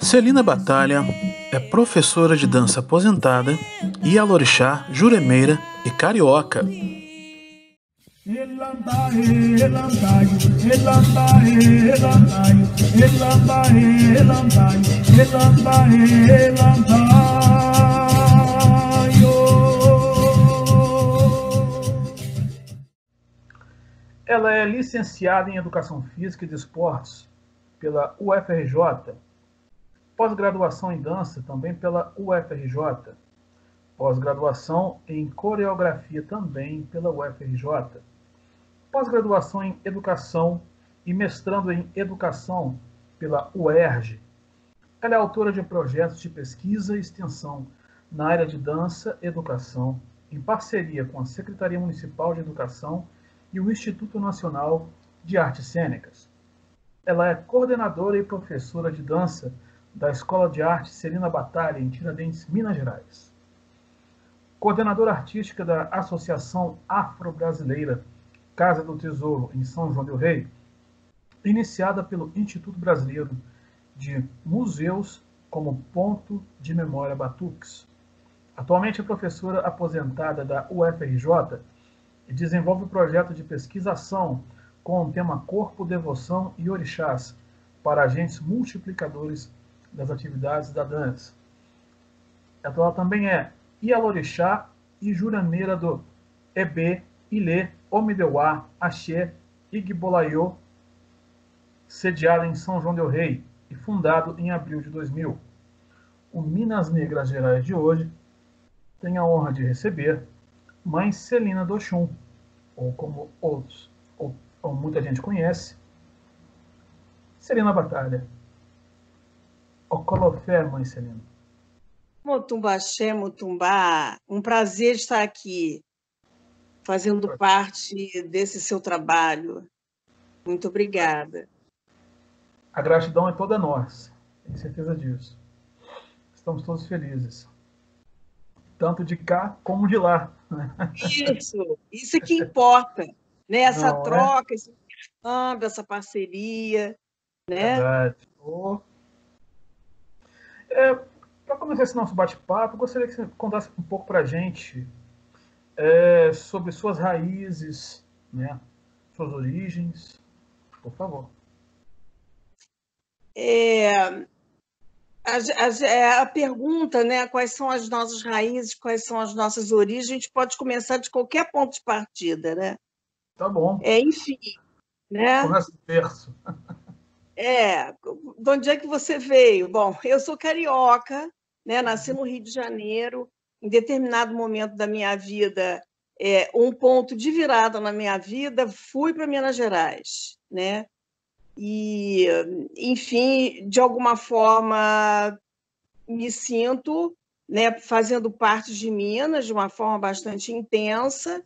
Celina Batalha é professora de dança aposentada, Ialorixá, juremeira e carioca. Ela é licenciada em Educação Física e de Esportes pela UFRJ, pós-graduação em Dança também pela UFRJ, pós-graduação em Coreografia também pela UFRJ, pós-graduação em Educação e mestrando em Educação pela UERJ. Ela é autora de projetos de pesquisa e extensão na área de dança e educação, em parceria com a Secretaria Municipal de Educação e o Instituto Nacional de Artes Cênicas. Ela é coordenadora e professora de dança da Escola de Arte Celina Batalha, em Tiradentes, Minas Gerais. Coordenadora artística da Associação Afro-Brasileira Casa do Tesouro, em São João del Rei, iniciada pelo Instituto Brasileiro de Museus como Ponto de Memória Batuques. Atualmente é professora aposentada da UFRJ e desenvolve o projeto de pesquisação com o tema Corpo, Devoção e Orixás para agentes multiplicadores das atividades da dança. Ela também é Ialorixá e juraneira do Ebe, Ilê, Omideuá, Axé, Igbolaiô, sediada em São João del Rei e fundado em abril de 2000. O Minas Negras Gerais de hoje tem a honra de receber Mãe Celina do Oxum, ou como outros, ou, ou muita gente conhece, Celina Batalha. Ocolofé, Mãe Celina. Motumba Xé, Motumbá, um prazer estar aqui, fazendo parte desse seu trabalho. Muito obrigada. A gratidão é toda nossa, tenho certeza disso. Estamos todos felizes, tanto de cá como de lá. Isso, isso é que importa, né? Essa Não, é? troca, é? esse intercâmbio, essa parceria, né? Verdade. Oh. É, para começar esse nosso bate-papo, gostaria que você contasse um pouco para a gente é, sobre suas raízes, né? suas origens, por favor. É, a, a, é, a, pergunta, né, quais são as nossas raízes, quais são as nossas origens, a gente pode começar de qualquer ponto de partida, né? Tá bom. É, enfim, né? Começa o terço. É, de onde é que você veio? Bom, eu sou carioca, né? Nasci no Rio de Janeiro. Em determinado momento da minha vida, é, um ponto de virada na minha vida, fui para Minas Gerais, né? E, enfim, de alguma forma, me sinto, né, fazendo parte de Minas de uma forma bastante intensa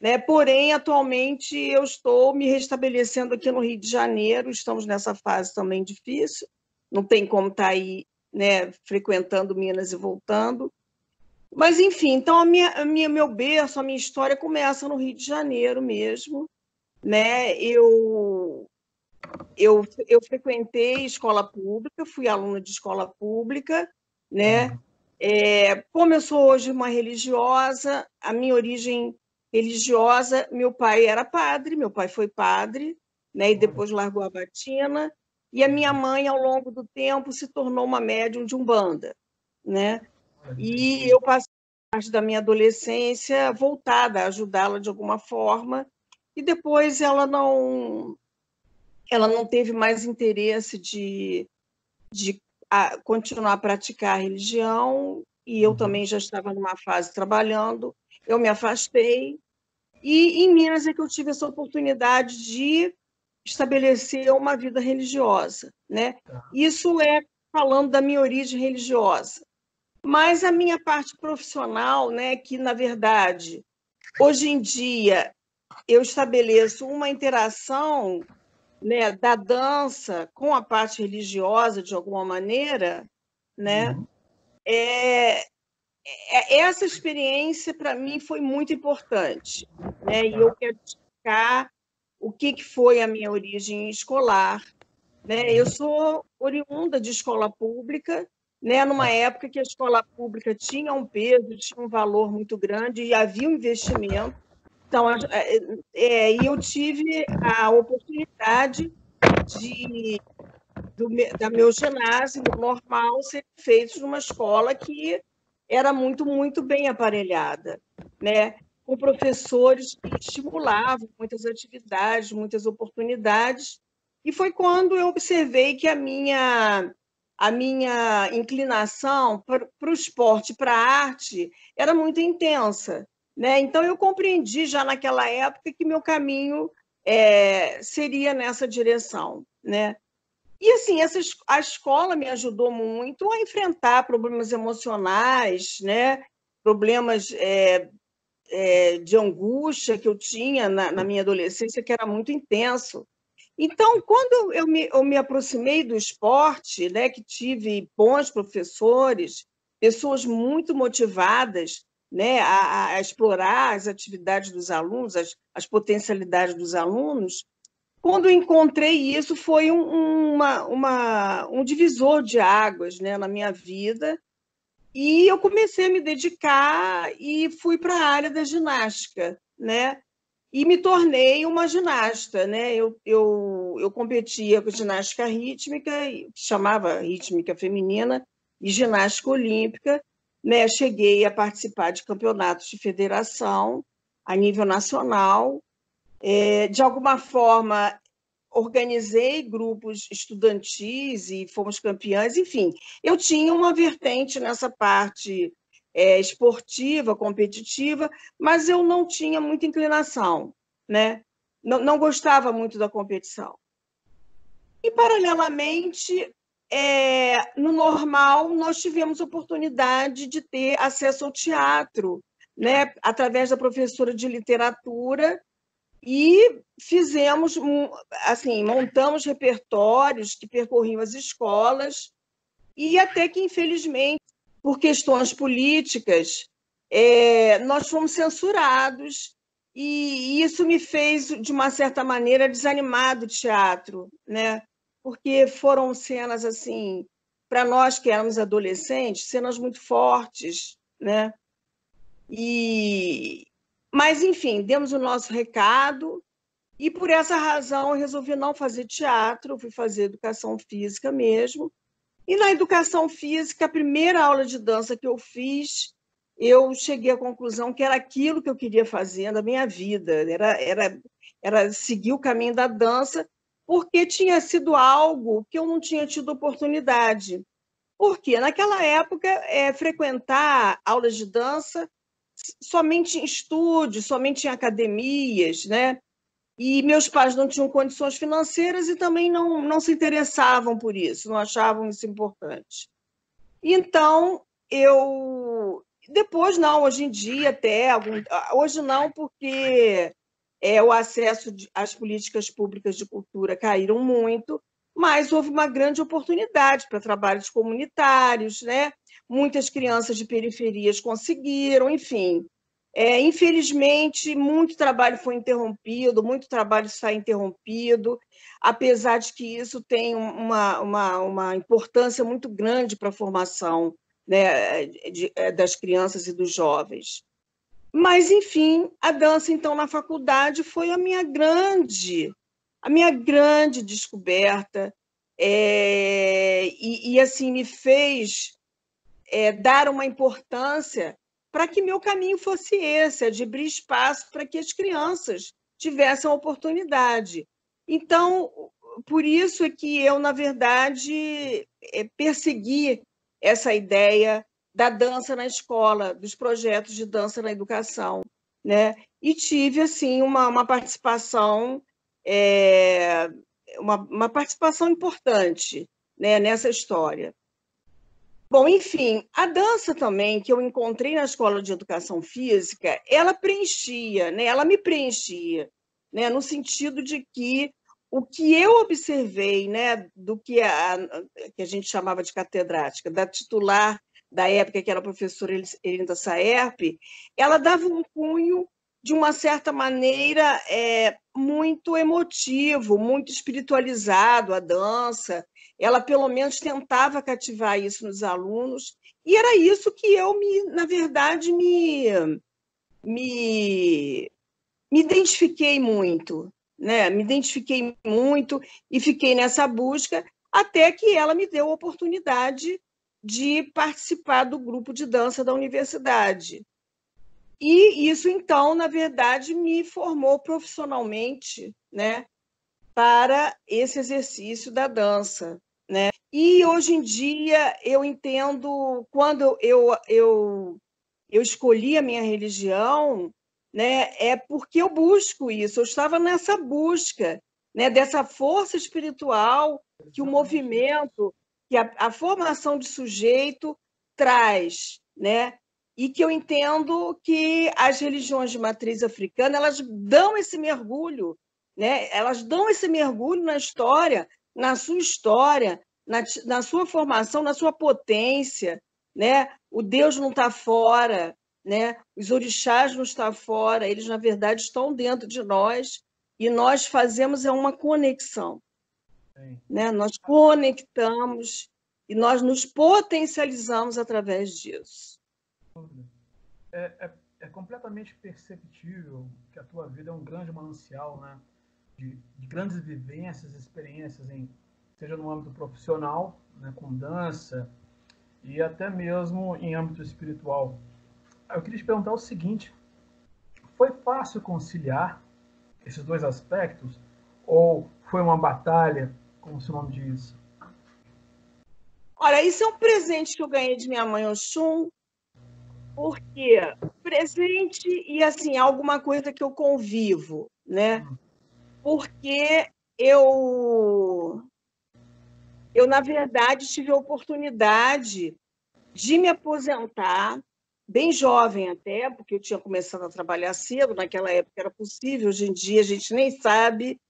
né? Porém, atualmente eu estou me restabelecendo aqui no Rio de Janeiro, estamos nessa fase também difícil, não tem como estar tá aí né, frequentando Minas e voltando. Mas, enfim, então a minha, a minha, meu berço, a minha história começa no Rio de Janeiro mesmo. Né? Eu, eu, eu frequentei escola pública, fui aluna de escola pública, né? Uhum. É, como eu sou hoje uma religiosa, a minha origem religiosa. Meu pai era padre, meu pai foi padre, né, e depois largou a batina. E a minha mãe, ao longo do tempo, se tornou uma médium de umbanda, né? E eu passei parte da minha adolescência voltada a ajudá-la de alguma forma. E depois ela não ela não teve mais interesse de, de a, continuar a praticar a religião e eu uhum. também já estava numa fase trabalhando eu me afastei. E em Minas é que eu tive essa oportunidade de estabelecer uma vida religiosa. Né? Tá. Isso é falando da minha origem religiosa. Mas a minha parte profissional, né, que na verdade, hoje em dia, eu estabeleço uma interação né, da dança com a parte religiosa, de alguma maneira, né, uhum. é, é, essa experiência para mim foi muito importante, né? E eu quero destacar o que, que foi a minha origem escolar, Né? Eu sou oriunda de escola pública, né? numa época que a escola pública tinha um peso, tinha um valor muito grande e havia um investimento. Então, é, é, eu tive a oportunidade de do, da meu ginásio normal ser feito numa escola que era muito, muito bem aparelhada, né? com professores que estimulavam muitas atividades, muitas oportunidades. E foi quando eu observei que a minha, a minha inclinação para o esporte, para a arte, era muito intensa. Né? Então, eu compreendi já naquela época que meu caminho é, seria nessa direção. Né? E assim, essa, a escola me ajudou muito a enfrentar problemas emocionais, né? problemas é, é, de angústia que eu tinha na, na, minha adolescência, que era muito intenso. Então, quando eu me, eu me aproximei do esporte, né, que tive bons professores, pessoas muito motivadas né, a, a explorar as atividades dos alunos, as, as potencialidades dos alunos, quando encontrei isso, foi um, uma, uma, um divisor de águas né, na minha vida. E eu comecei a me dedicar e fui para a área da ginástica, né? E me tornei uma ginasta, né? Eu, eu, eu competia com ginástica rítmica, que chamava rítmica feminina, e ginástica olímpica, né? Cheguei a participar de campeonatos de federação a nível nacional, é, de alguma forma, organizei grupos estudantis e fomos campeãs, enfim, eu tinha uma vertente nessa parte é, esportiva, competitiva, mas eu não tinha muita inclinação, né? não, não gostava muito da competição. E, paralelamente, é, no normal, nós tivemos oportunidade de ter acesso ao teatro, né? através da professora de literatura, e fizemos, assim, montamos repertórios que percorriam as escolas e até que, infelizmente, por questões políticas, é, nós fomos censurados e isso me fez, de uma certa maneira, desanimar do teatro, né? Porque foram cenas assim, para nós que éramos adolescentes, cenas muito fortes, né? E, mas, enfim, demos o nosso recado e, por essa razão, eu resolvi não fazer teatro, fui fazer educação física mesmo. E na educação física, a primeira aula de dança que eu fiz, eu cheguei à conclusão que era aquilo que eu queria fazer na minha vida, era, era, era seguir o caminho da dança, porque tinha sido algo que eu não tinha tido oportunidade. Porque naquela época, é, frequentar aulas de dança somente em estúdios, somente em academias, né? E meus pais não tinham condições financeiras e também não, não se interessavam por isso, não achavam isso importante. Então, eu. Depois, não, hoje em dia, até. Algum... Hoje não, porque é, o acesso às políticas públicas de cultura caíram muito, mas houve uma grande oportunidade para trabalhos comunitários, né? Muitas crianças de periferias conseguiram, enfim. É, infelizmente, muito trabalho foi interrompido, muito trabalho está interrompido, apesar de que isso tem uma, uma, uma importância muito grande para a formação né, de, é, das crianças e dos jovens. Mas, enfim, a dança, então, na faculdade foi a minha grande, a minha grande descoberta, é, e, e, assim, me fez é, dar uma importância para que meu caminho fosse esse, de abrir espaço para que as crianças tivessem a oportunidade. Então, por isso é que eu, na verdade, é, persegui essa ideia da dança na escola, dos projetos de dança na educação, né? E tive assim uma, uma participação, é, uma, uma participação importante né, nessa história. Bom, enfim, a dança também, que eu encontrei na escola de educação física, ela preenchia, né? ela me preenchia, né? no sentido de que o que eu observei né, do que a, que a gente chamava de catedrática, da titular da época, que era a professora Elinda Saerp, ela dava um cunho, de uma certa maneira, é, muito emotivo, muito espiritualizado a dança. Ela, pelo menos, tentava cativar isso nos alunos, e era isso que eu, me, na verdade, me, me, me identifiquei muito. Né? Me identifiquei muito e fiquei nessa busca até que ela me deu a oportunidade de participar do grupo de dança da universidade. E isso, então, na verdade, me formou profissionalmente né, para esse exercício da dança. Né? E hoje em dia eu entendo, quando eu, eu, eu escolhi a minha religião, né, é porque eu busco isso, eu estava nessa busca né, dessa força espiritual que o movimento, que a, a formação de sujeito traz, né? e que eu entendo que as religiões de matriz africana elas dão esse mergulho, né? Elas dão esse mergulho na história, na sua história, na, na sua formação, na sua potência, né? O Deus não está fora, né? Os orixás não estão fora, eles na verdade estão dentro de nós e nós fazemos é uma conexão, né? Nós conectamos e nós nos potencializamos através disso. É, é, é, completamente perceptível que a tua vida é um grande manancial, né? De, de grandes vivências, experiências, em, seja no âmbito profissional, né, com dança, e até mesmo em âmbito espiritual. Eu queria te perguntar o seguinte: foi fácil conciliar esses dois aspectos? Ou foi uma batalha, como o seu nome diz? Olha, isso é um presente que eu ganhei de minha mãe Oxum, porque presente e assim alguma coisa que eu convivo, né? Porque eu eu na verdade tive a oportunidade de me aposentar bem jovem até, porque eu tinha começado a trabalhar cedo, naquela época era possível, hoje em dia a gente nem sabe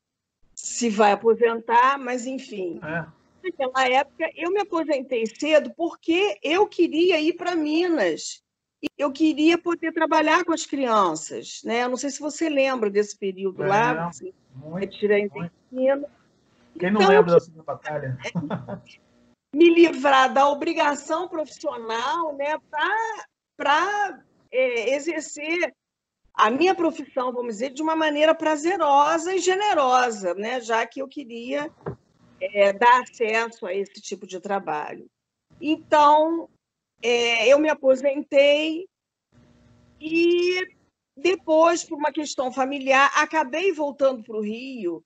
se vai aposentar, mas enfim. É. Naquela época eu me aposentei cedo porque eu queria ir para Minas eu queria poder trabalhar com as crianças, né? Eu não sei se você lembra desse período é, lá, você retira intestino. Quem não então, lembra da segunda batalha? me livrar da obrigação profissional, né, para é, exercer a minha profissão, vamos dizer, de uma maneira prazerosa e generosa, né, já que eu queria é, dar acesso a esse tipo de trabalho. Então, é, eu me aposentei e depois, por uma questão familiar, acabei voltando para o Rio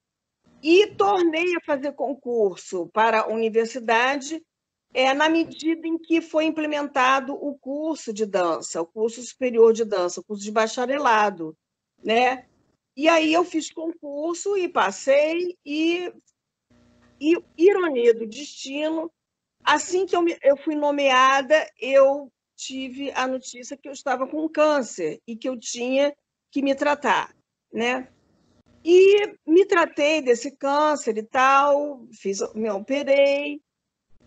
e tornei a fazer concurso para a universidade é, na medida em que foi implementado o curso de dança, o curso superior de dança, o curso de bacharelado, né? E aí eu fiz concurso e passei e, e ironia do destino, Assim que eu, me, eu fui nomeada, eu tive a notícia que eu estava com câncer e que eu tinha que me tratar, né? E me tratei desse câncer e tal, fiz, me operei.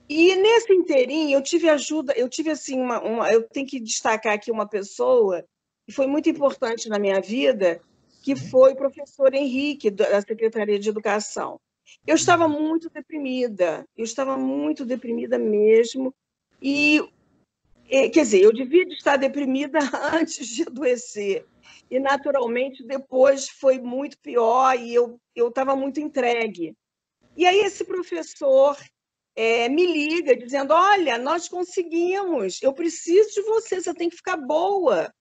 E nesse inteirinho eu tive ajuda, eu tive assim uma, uma eu tenho que destacar aqui uma pessoa que foi muito importante na minha vida, que foi o professor Henrique da Secretaria de Educação. Eu estava muito deprimida, eu estava muito deprimida mesmo. E, quer dizer, eu devia estar deprimida antes de adoecer. E, naturalmente, depois foi muito pior e eu estava muito entregue. E aí, esse professor é, me liga dizendo: Olha, nós conseguimos, eu preciso de você, você tem que ficar boa.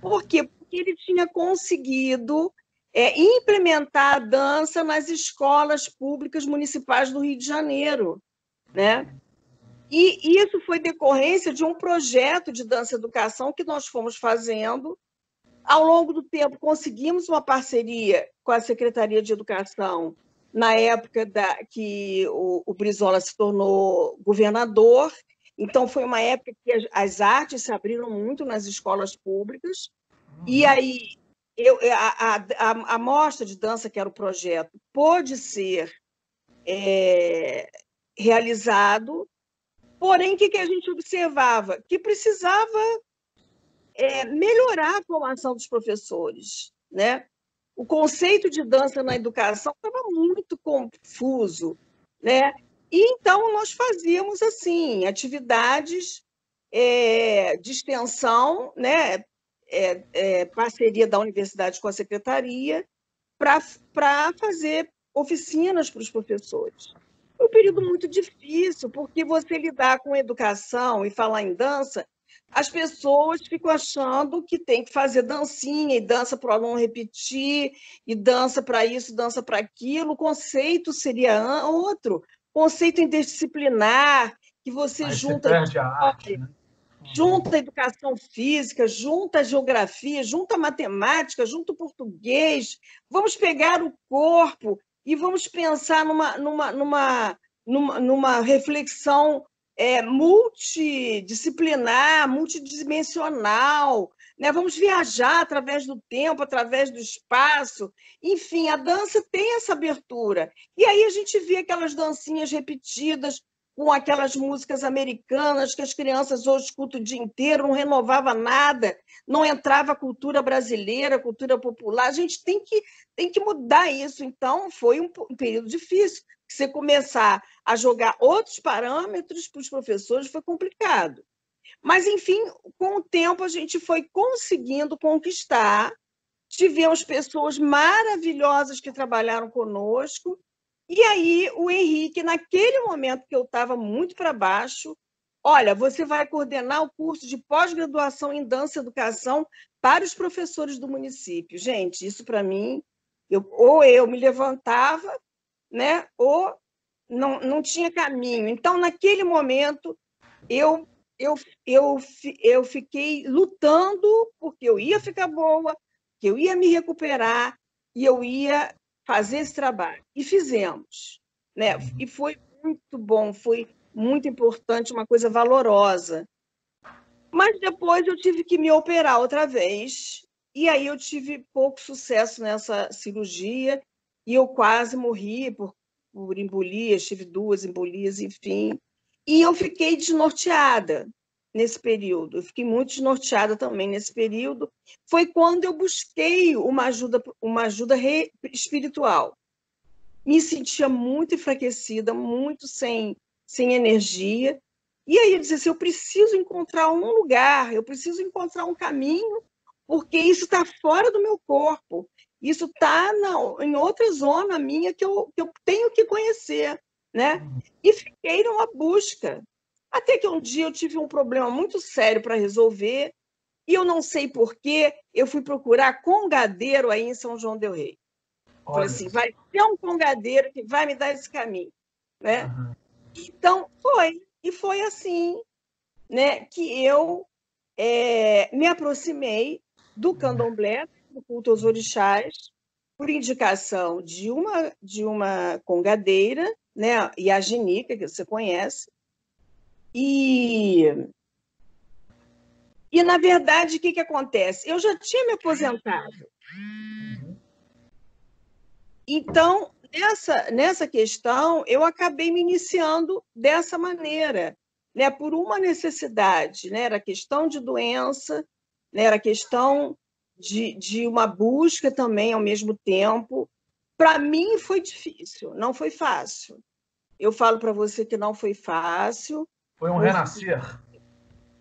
Por quê? Porque ele tinha conseguido é, implementar a dança nas escolas públicas municipais do Rio de Janeiro. Né? E isso foi decorrência de um projeto de dança educação que nós fomos fazendo. Ao longo do tempo, conseguimos uma parceria com a Secretaria de Educação, na época da, que o, o Brizola se tornou governador. Então, foi uma época que as, as artes se abriram muito nas escolas públicas. E uhum. aí eu, a, a, a, mostra de dança, que era o projeto, pôde ser é, realizado, porém, o que, que a gente observava? Que precisava é, melhorar a formação dos professores, né? o conceito de dança na educação estava muito confuso, né? E então nós fazíamos assim atividades é, de extensão, né? É, é, parceria da universidade com a secretaria para fazer oficinas para os professores. Foi um período muito difícil, porque você lidar com educação e falar em dança as pessoas ficam achando que tem que fazer dancinha e dança para o aluno repetir, e dança para isso, dança para aquilo. O conceito seria outro, conceito interdisciplinar, que você Aí junta. Você perde a arte, né? Junta educação física, junta geografia, junta matemática, junta português. Vamos pegar o corpo e vamos pensar numa, numa, numa, numa, numa reflexão é, multidisciplinar, multidimensional, né? vamos viajar através do tempo, através do espaço. Enfim, a dança tem essa abertura. E aí a gente vê aquelas dancinhas repetidas com aquelas músicas americanas que as crianças hoje escutam o dia inteiro, não renovava nada, não entrava cultura brasileira, cultura popular. A gente tem que, tem que mudar isso. Então, foi um, um período difícil você começar a jogar outros parâmetros para os professores foi complicado. Mas, enfim, com o tempo a gente foi conseguindo conquistar. Tivemos pessoas maravilhosas que trabalharam conosco. E aí, o Henrique, naquele momento que eu estava muito para baixo, olha, você vai coordenar o curso de pós-graduação em dança e educação para os professores do município. Gente, isso para mim, eu, ou eu me levantava né? ou não, não tinha caminho. Então, naquele momento, eu, eu, eu, eu fiquei lutando porque eu ia ficar boa, que eu ia me recuperar e eu ia fazer esse trabalho. E fizemos. Né? Uhum. E foi muito bom, foi muito importante, uma coisa valorosa. Mas depois eu tive que me operar outra vez, e aí eu tive pouco sucesso nessa cirurgia, e eu quase morri por, por embolias, tive duas embolias, enfim. E eu fiquei desnorteada nesse período. Eu fiquei muito desnorteada também nesse período. Foi quando eu busquei uma ajuda, uma ajuda espiritual. Me sentia muito enfraquecida, muito sem, sem energia. E aí eu disse assim, eu preciso encontrar um lugar, eu preciso encontrar um caminho, porque isso está fora do meu corpo. Isso está em outra zona minha que eu, que eu tenho que conhecer. Né? Uhum. E fiquei numa busca. Até que um dia eu tive um problema muito sério para resolver, e eu não sei porquê, eu fui procurar congadeiro aí em São João Del Rei. Olha. Falei assim, vai ter um congadeiro que vai me dar esse caminho. Né? Uhum. Então, foi. E foi assim né, que eu é, me aproximei do candomblé, do culto aos orixás, por indicação de uma, de uma congadeira, né, Yaginica, que você conhece, e, e na verdade, o que, que acontece? Eu já tinha me aposentado. Então, nessa, nessa questão, eu acabei me iniciando dessa maneira, né, por uma necessidade, né, era questão de doença, né, era questão de, de uma busca também ao mesmo tempo. Para mim foi difícil, não foi fácil. Eu falo para você que não foi fácil. Foi um renascer.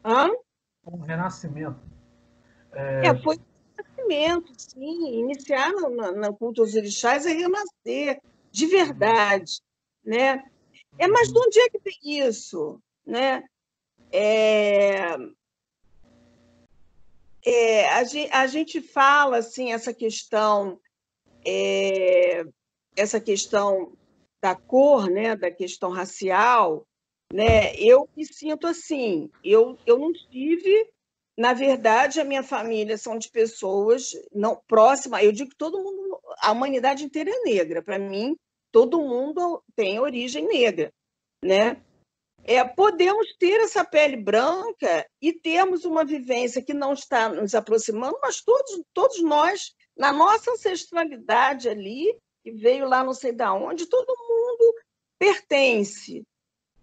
Hã? Um renascimento. É, é foi um renascimento, sim. Iniciar no, no, no culto aos orixás é renascer, de verdade. Né? É, mas de onde é que tem isso? Né? É, é, a, gente, a, gente, fala assim essa questão é, essa questão da cor, né, da questão racial, né? Eu me sinto assim. Eu, eu não tive, na verdade, a minha família são de pessoas não próximas. Eu digo que todo mundo, a humanidade inteira é negra. Para mim, todo mundo tem origem negra, né? é, podemos ter essa pele branca e termos uma vivência que não está nos aproximando, mas todos, todos nós, na nossa ancestralidade ali, que veio lá não sei da onde, todo mundo pertence,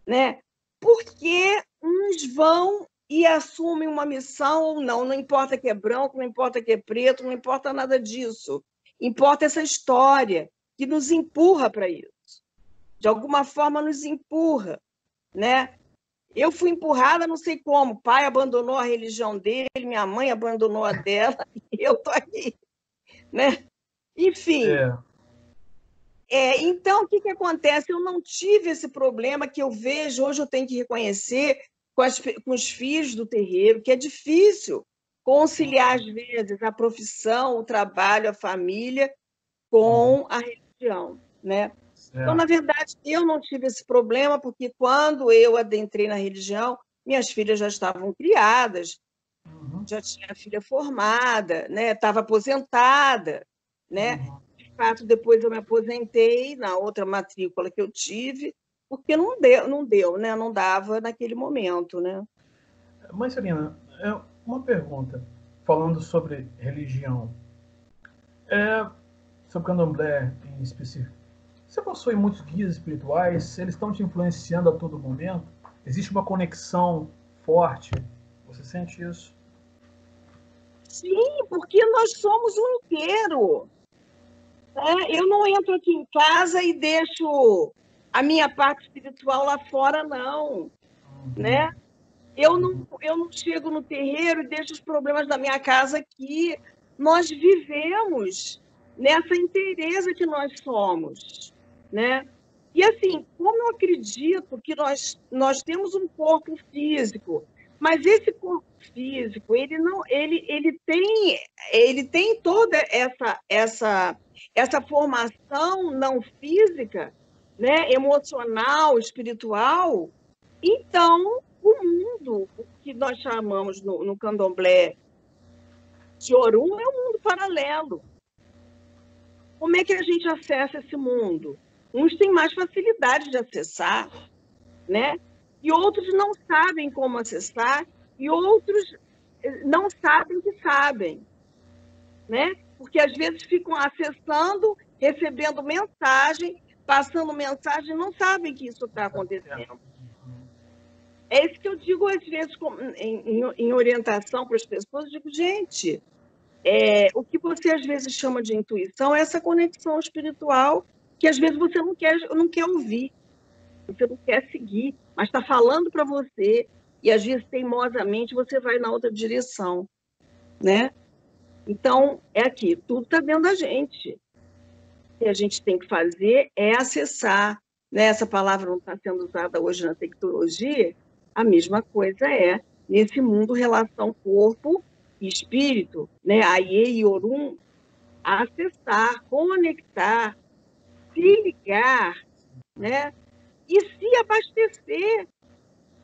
né? Porque uns vão e assumem uma missão ou não, não importa que é branco, não importa que é preto, não importa nada disso. Importa essa história que nos empurra para isso. De alguma forma nos empurra, né? Eu fui empurrada, não sei como. O pai abandonou a religião dele, minha mãe abandonou a dela, e eu tô aqui, né? Enfim. É. É, então, o que, que acontece? Eu não tive esse problema que eu vejo, hoje eu tenho que reconhecer com, as, com os filhos do terreiro, que é difícil conciliar, às vezes, a profissão, o trabalho, a família com a religião, né? Então, na verdade, eu não tive esse problema, porque quando eu adentrei na religião, minhas filhas já estavam criadas, uhum. já tinha filha formada, né? Estava aposentada, né? Uhum. Fato, depois eu me aposentei na outra matrícula que eu tive, porque não deu, não deu, né? Não dava naquele momento, né? Mãe Serena, é uma pergunta, falando sobre religião. É, sobre candomblé em específico. Você possui muitos guias espirituais? Eles estão te influenciando a todo momento? Existe uma conexão forte? Você sente isso? Sim, porque nós somos um inteiro. É, eu não entro aqui em casa e deixo a minha parte espiritual lá fora, não. Né? Eu não, eu não chego no terreiro e deixo os problemas da minha casa aqui. Nós vivemos nessa inteireza que nós somos, né? E assim, como eu acredito que nós, nós temos um corpo físico, mas esse corpo físico, ele não, ele, ele tem, ele tem toda essa essa essa formação não física, né, emocional, espiritual. Então, o mundo que nós chamamos no, no candomblé de Orum é um mundo paralelo. Como é que a gente acessa esse mundo? Uns têm mais facilidade de acessar, né? E outros não sabem como acessar, e outros eh, não sabem que sabem, né? Porque às vezes ficam acessando, recebendo mensagem, passando mensagem, não sabem que isso está acontecendo. É isso que eu digo às vezes em, em orientação para as pessoas. Digo, gente, é, o que você às vezes chama de intuição é essa conexão espiritual que às vezes você não quer, não quer ouvir, você não quer seguir, mas está falando para você e às vezes teimosamente você vai na outra direção, né? Então é aqui, tudo está dentro da gente. O que a gente tem que fazer é acessar. Né? Essa palavra não está sendo usada hoje na tecnologia, a mesma coisa é nesse mundo relação corpo e espírito, né? Aie e Orum, acessar, conectar, se ligar, né? E se abastecer,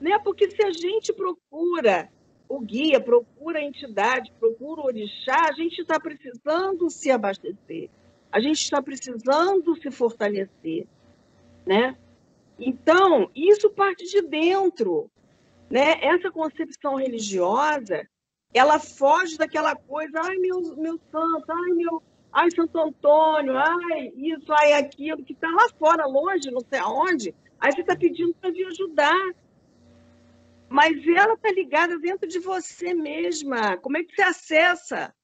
né? Porque se a gente procura o guia, procura a entidade, procura o orixá, a gente está precisando se abastecer, a gente está precisando se fortalecer, né? Então, isso parte de dentro, né? Essa concepção religiosa, ela foge daquela coisa, ai meu, meu santo, ai meu, ai Santo Antônio, ai isso, ai aquilo, que está lá fora, longe, não sei aonde, aí você está pedindo para vir ajudar. Mas ela está ligada dentro de você mesma. Como é que você acessa?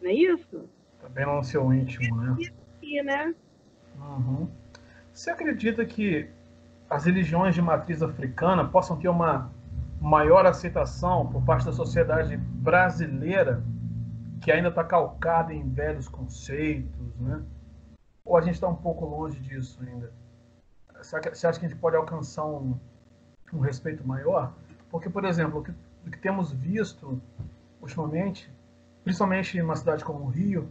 Não é isso? Também tá no seu íntimo, né? Aqui, né? Uhum. Você acredita que as religiões de matriz africana possam ter uma maior aceitação por parte da sociedade brasileira, que ainda está calcada em velhos conceitos, né? Ou a gente está um pouco longe disso ainda? Você acha que a gente pode alcançar um, um respeito maior? Porque, por exemplo, o que, o que temos visto ultimamente, principalmente em uma cidade como o Rio,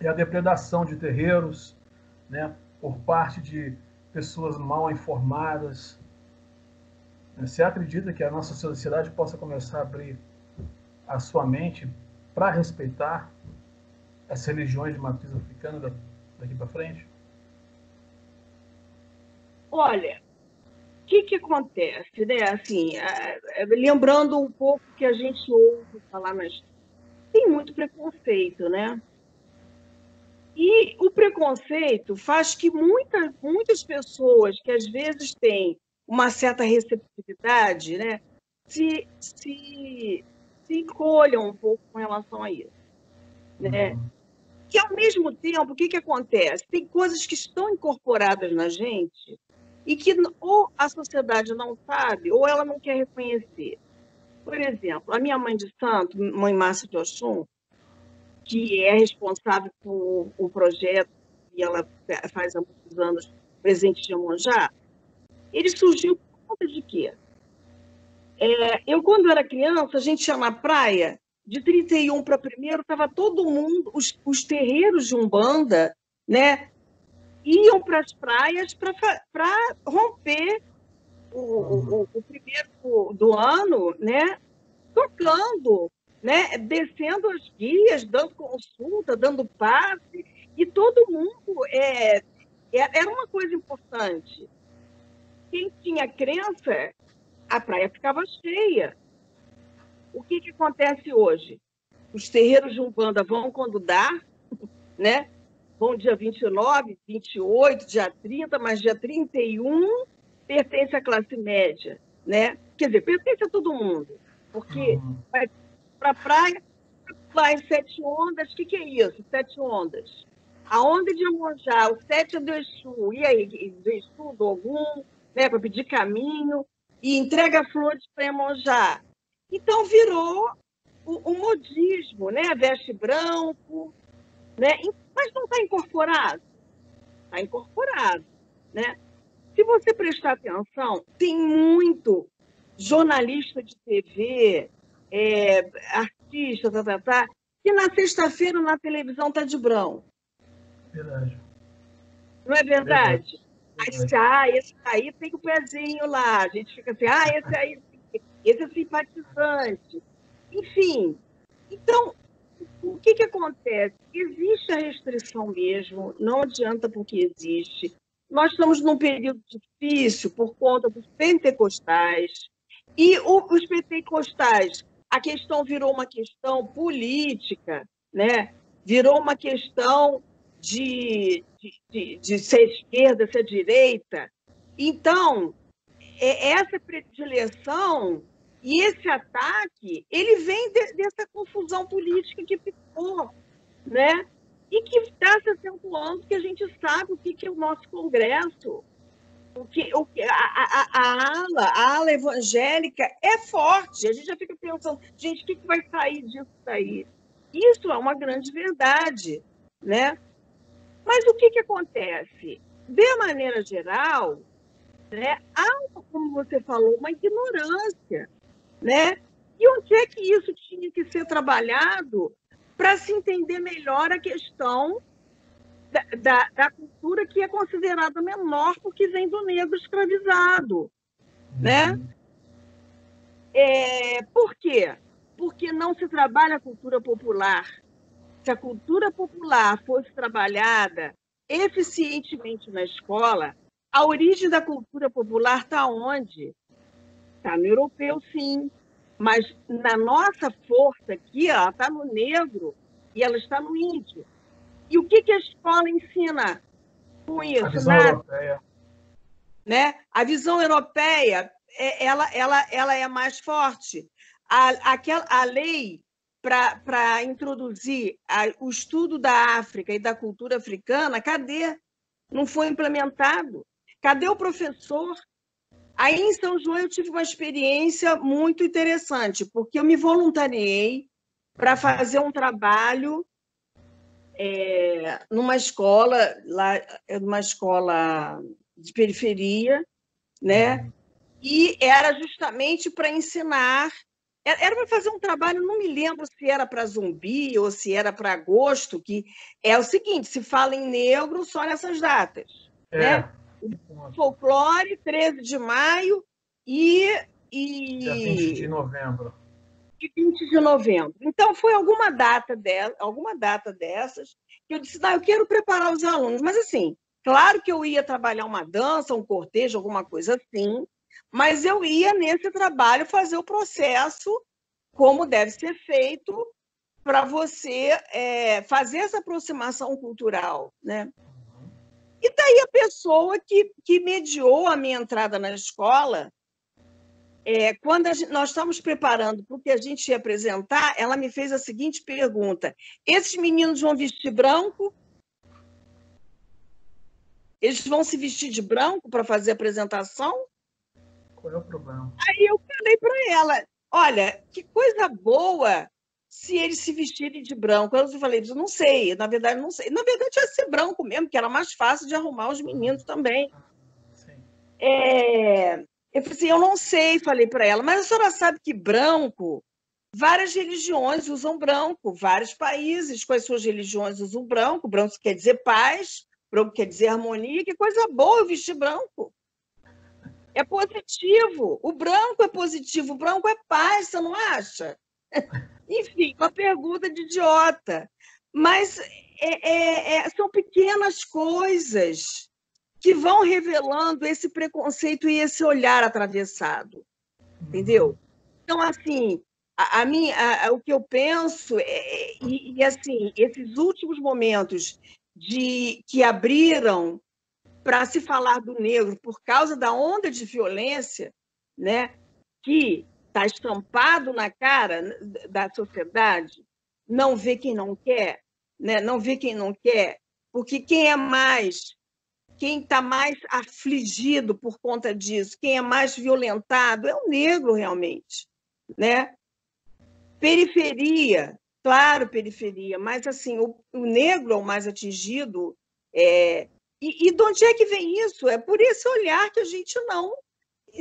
é a depredação de terreiros, né, por parte de pessoas mal informadas. Você acredita que a nossa sociedade possa começar a abrir a sua mente para respeitar as religiões de matriz africana daqui para frente? Olha, o que, que acontece, né? Assim, lembrando um pouco que a gente ouve falar, mas tem muito preconceito, né? E o preconceito faz que muitas, muitas pessoas que às vezes têm uma certa receptividade, né, se, se, se encolham um pouco com relação a isso. Né? Uhum. E, ao mesmo tempo, o que, que acontece? Tem coisas que estão incorporadas na gente e que ou a sociedade não sabe ou ela não quer reconhecer. Por exemplo, a minha mãe de santo, mãe Márcia de Oxum, que é responsável por um projeto e ela faz há muitos anos presente de Amonjá, ele surgiu por conta de quê? É, eu, quando era criança, a gente ia na praia, de 31 para primeiro, estava todo mundo, os, os terreiros de Umbanda, né, iam para as praias para romper o, o, o, primeiro do, do ano, né, tocando, né, descendo as guias, dando consulta, dando passe, e todo mundo é, é era uma coisa importante. Quem tinha crença a praia ficava cheia. O que, que acontece hoje? Os terreiros de Umbanda vão quando dá, né? Vão dia 29, 28, dia 30, mas dia 31 pertence à classe média, né? Quer dizer, pertence a todo mundo, porque uhum. vai para a praia, em Sete Ondas, o que, que é isso? Sete Ondas. A onda de Amonjá, o sete é do Exu, e aí, do Exu, do Ogum, né, para pedir caminho, e entrega flores para Iemonjá. Então virou o, o, modismo, né? Veste branco, né? Mas não está incorporado. Está incorporado, né? Se você prestar atenção, tem muito jornalista de TV, é, artista, tá, tá, tá, que na sexta-feira na televisão está de branco. Verdade. Não é verdade? verdade. Mas, ah, esse aí tem o pezinho lá. A gente fica assim, ah, esse aí, esse é simpatizante. Enfim, então, o que, que acontece? Existe a restrição mesmo, não adianta porque existe. Nós estamos num período difícil por conta dos pentecostais. E os pentecostais, a questão virou uma questão política, né? virou uma questão de, de, de, ser esquerda, ser direita. Então, é, essa predileção e esse ataque, ele vem de, dessa confusão política que ficou, né? E que está se acentuando, que a gente sabe o que, que é o nosso Congresso, o que, o que a, a, a, ala, a ala evangélica é forte. A gente já fica pensando, gente, o que, que vai sair disso daí? Isso é uma grande verdade, né? Mas o que, que acontece? De maneira geral, né, há, como você falou, uma ignorância. Né? E onde é que isso tinha que ser trabalhado para se entender melhor a questão da, da, da, cultura que é considerada menor porque vem do negro escravizado? Né? Uhum. É, por quê? Porque não se trabalha a cultura popular se a cultura popular fosse trabalhada eficientemente na escola, a origem da cultura popular está onde? Está no europeu, sim. Mas na nossa força aqui, ela está no negro e ela está no índio. E o que, que a escola ensina com isso? A visão Nada. europeia. Né? A visão europeia é, ela, ela, ela é mais forte. A, aquela, a lei para introduzir a, o estudo da África e da cultura africana, cadê? Não foi implementado. Cadê o professor? Aí em São João eu tive uma experiência muito interessante, porque eu me voluntariei para fazer um trabalho é, numa escola, lá, numa escola de periferia, né? E era justamente para ensinar era para fazer um trabalho, não me lembro se era para zumbi ou se era para agosto, que é o seguinte: se fala em negro só nessas datas. É. Né? O folclore, 13 de maio e. e... Dia 20 de novembro. E 20 de novembro. Então, foi alguma data, de, alguma data dessas que eu disse: não, eu quero preparar os alunos. Mas, assim, claro que eu ia trabalhar uma dança, um cortejo, alguma coisa assim, mas eu ia nesse trabalho fazer o processo como deve ser feito para você é, fazer essa aproximação cultural, né? E daí a pessoa que, que mediou a minha entrada na escola, é, quando gente, nós estávamos preparando para o que a gente ia apresentar, ela me fez a seguinte pergunta: esses meninos vão vestir branco? Eles vão se vestir de branco para fazer a apresentação? Qual é o problema? Aí eu falei para ela: olha, que coisa boa se eles se vestirem de branco. Eu falei, não sei, na verdade, não sei. Na verdade, ia ser branco mesmo, que era mais fácil de arrumar os meninos também. É, eu falei assim, eu não sei, falei para ela, mas a senhora sabe que branco, várias religiões usam branco, vários países com as suas religiões usam branco, branco quer dizer paz, branco quer dizer harmonia, que coisa boa eu vestir branco. É positivo, o branco é positivo, o branco é paz, você não acha? Enfim, uma pergunta de idiota. Mas é, é, é, são pequenas coisas que vão revelando esse preconceito e esse olhar atravessado, entendeu? Então, assim, a, a minha, a, o que eu penso é, e, e, assim, esses últimos momentos de que abriram para se falar do negro por causa da onda de violência, né, que está estampado na cara da sociedade, não vê quem não quer, né, não vê quem não quer, porque quem é mais quem está mais afligido por conta disso, quem é mais violentado, é o negro realmente, né? Periferia, claro, periferia, mas assim o, o negro é o mais atingido. É, e, e de onde é que vem isso? É por esse olhar que a gente não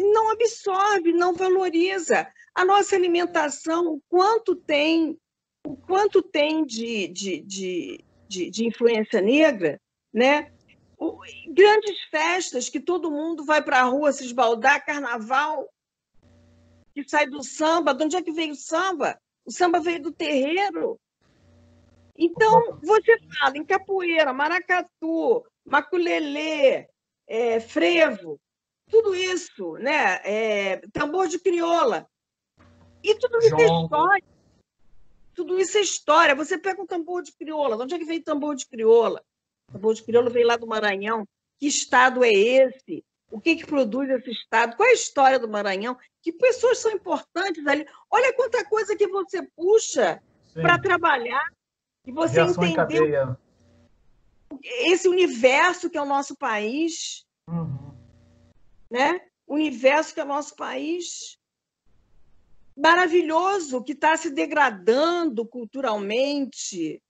não absorve, não valoriza a nossa alimentação, o quanto tem, o quanto tem de, de, de, de, de influência negra, né? grandes festas que todo mundo vai para a rua se esbaldar, carnaval, que sai do samba. De onde é que veio o samba? O samba veio do terreiro. Então, você fala em capoeira, maracatu, maculelê, é, frevo, tudo isso, né? É, tambor de crioula. E tudo isso é história. Tudo isso é história. Você pega um tambor de crioula. De onde é que veio tambor de crioula? Tambor de crioula veio lá do Maranhão. Que estado é esse? O que, que produz esse estado? Qual é a história do Maranhão? Que pessoas são importantes ali? Olha quanta coisa que você puxa para trabalhar e você Reação entendeu esse universo que é o nosso país, uhum. Né? Universo que é o nosso país maravilhoso que está se degradando culturalmente,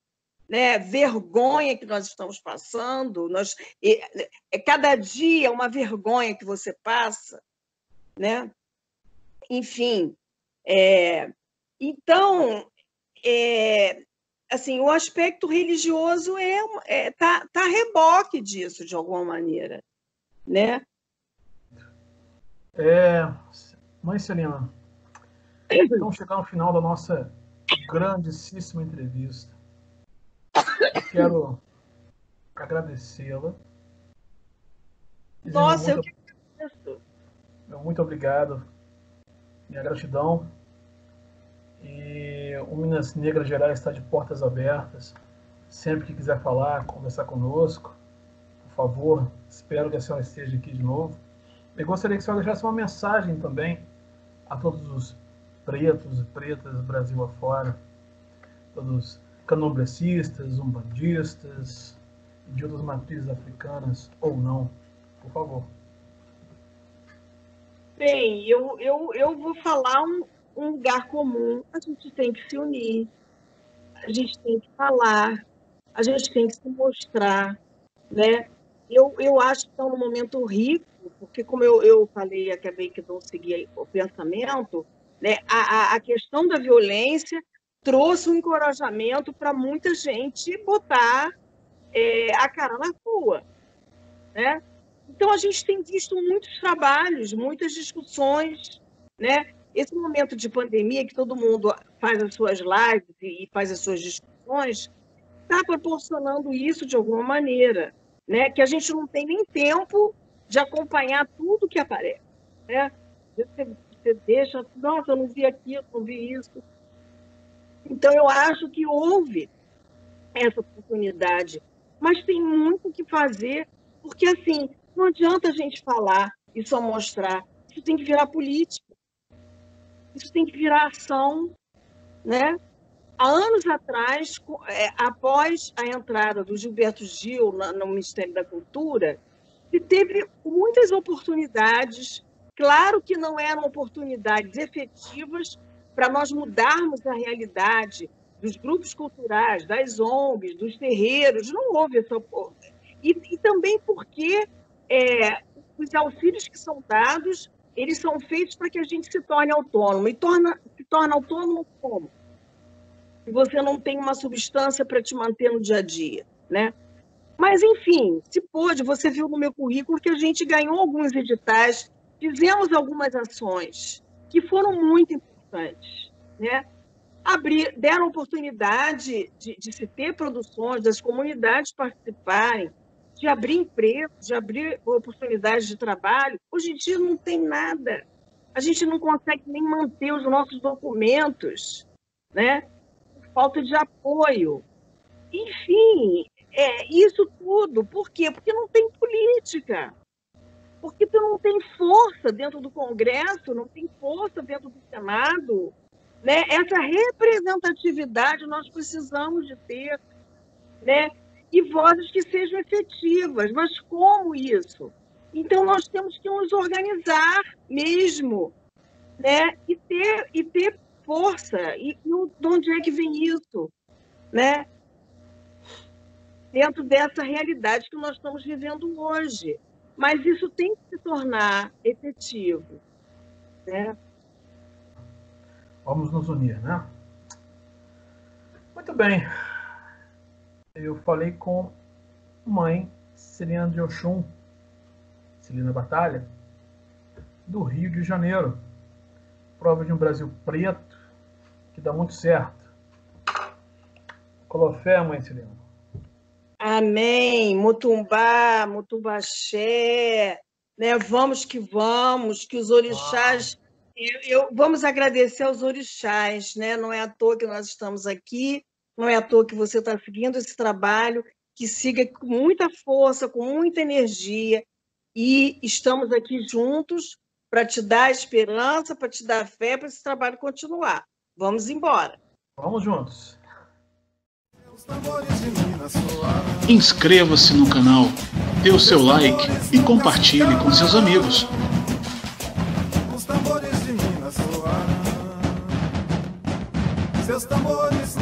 né, vergonha que nós estamos passando, nós, é, é, cada dia uma vergonha que você passa, né? Enfim, é, então, é, assim, o aspecto religioso é, é tá, tá a reboque disso de alguma maneira, né? É, mãe Celina, estamos chegando ao final da nossa grandíssima entrevista. Quero agradecê-la. Nossa, muito, eu que agradeço. Muito obrigado. Minha gratidão. E o Minas Negras Gerais está de portas abertas. Sempre que quiser falar, conversar conosco, por favor, espero que a senhora esteja aqui de novo. Eu gostaria que a senhora deixasse uma mensagem também a todos os pretos e pretas Brasil afora, todos candomblecistas, umbandistas, de outras matrizes africanas ou não, por favor. Bem, eu, eu, eu vou falar um, um lugar comum. A gente tem que se unir, a gente tem que falar, a gente tem que se mostrar, né? Eu, eu acho que estão num momento rico, porque como eu, eu falei, acabei que não segui o pensamento, né? A, a questão da violência trouxe um encorajamento para muita gente botar é, a cara na rua. Né? Então, a gente tem visto muitos trabalhos, muitas discussões. Né? Esse momento de pandemia, que todo mundo faz as suas lives e faz as suas discussões, está proporcionando isso de alguma maneira. Né? Que a gente não tem nem tempo de acompanhar tudo que aparece. Né? Você, você deixa, nossa, eu não vi aquilo, não vi isso. Então, eu acho que houve essa oportunidade, mas tem muito que fazer, porque, assim, não adianta a gente falar e só mostrar, isso tem que virar política. isso tem que virar ação, né? Há anos atrás, é, após a entrada do Gilberto Gil no Ministério da Cultura, se teve muitas oportunidades, claro que não eram oportunidades efetivas para nós mudarmos a realidade dos grupos culturais, das ONGs, dos terreiros, não houve essa e, e também porque é, os auxílios que são dados, eles são feitos para que a gente se torne autônomo. E torna, se torna autônomo como? Se você não tem uma substância para te manter no dia a dia, né? Mas, enfim, se pôde, você viu no meu currículo que a gente ganhou alguns editais, fizemos algumas ações que foram muito importantes, né? Abrir, deram oportunidade de, de se ter produções, das comunidades participarem, de abrir empregos, de abrir oportunidades de trabalho. Hoje em dia não tem nada. A gente não consegue nem manter os nossos documentos, né? Falta de apoio. Enfim, é isso tudo. Por quê? Porque não tem política. Porque tu não tem força dentro do Congresso, não tem força dentro do Senado. Né? Essa representatividade nós precisamos de ter. Né? e vozes que sejam efetivas. Mas como isso? Então, nós temos que nos organizar mesmo, né? E ter, e ter força. E, e de onde é que vem isso? Né? Dentro dessa realidade que nós estamos vivendo hoje. Mas isso tem que se tornar efetivo. Né? Vamos nos unir, né? Muito bem eu falei com mãe Celina de Oxum, Celina Batalha, do Rio de Janeiro. Prova de um Brasil preto que dá muito certo. Colofé, mãe Celina. Amém. Mutumbá, Mutumbaxé, né? Vamos que vamos, que os orixás. Eu, eu, vamos agradecer aos orixás, né? Não é à toa que nós estamos aqui não é à toa que você está seguindo esse trabalho, que siga com muita força, com muita energia, e estamos aqui juntos para te dar esperança, para te dar fé, para esse trabalho continuar. Vamos embora. Vamos juntos. Inscreva-se no canal, dê o seu like e compartilhe com seus amigos. Os tambores soaram, seus tambores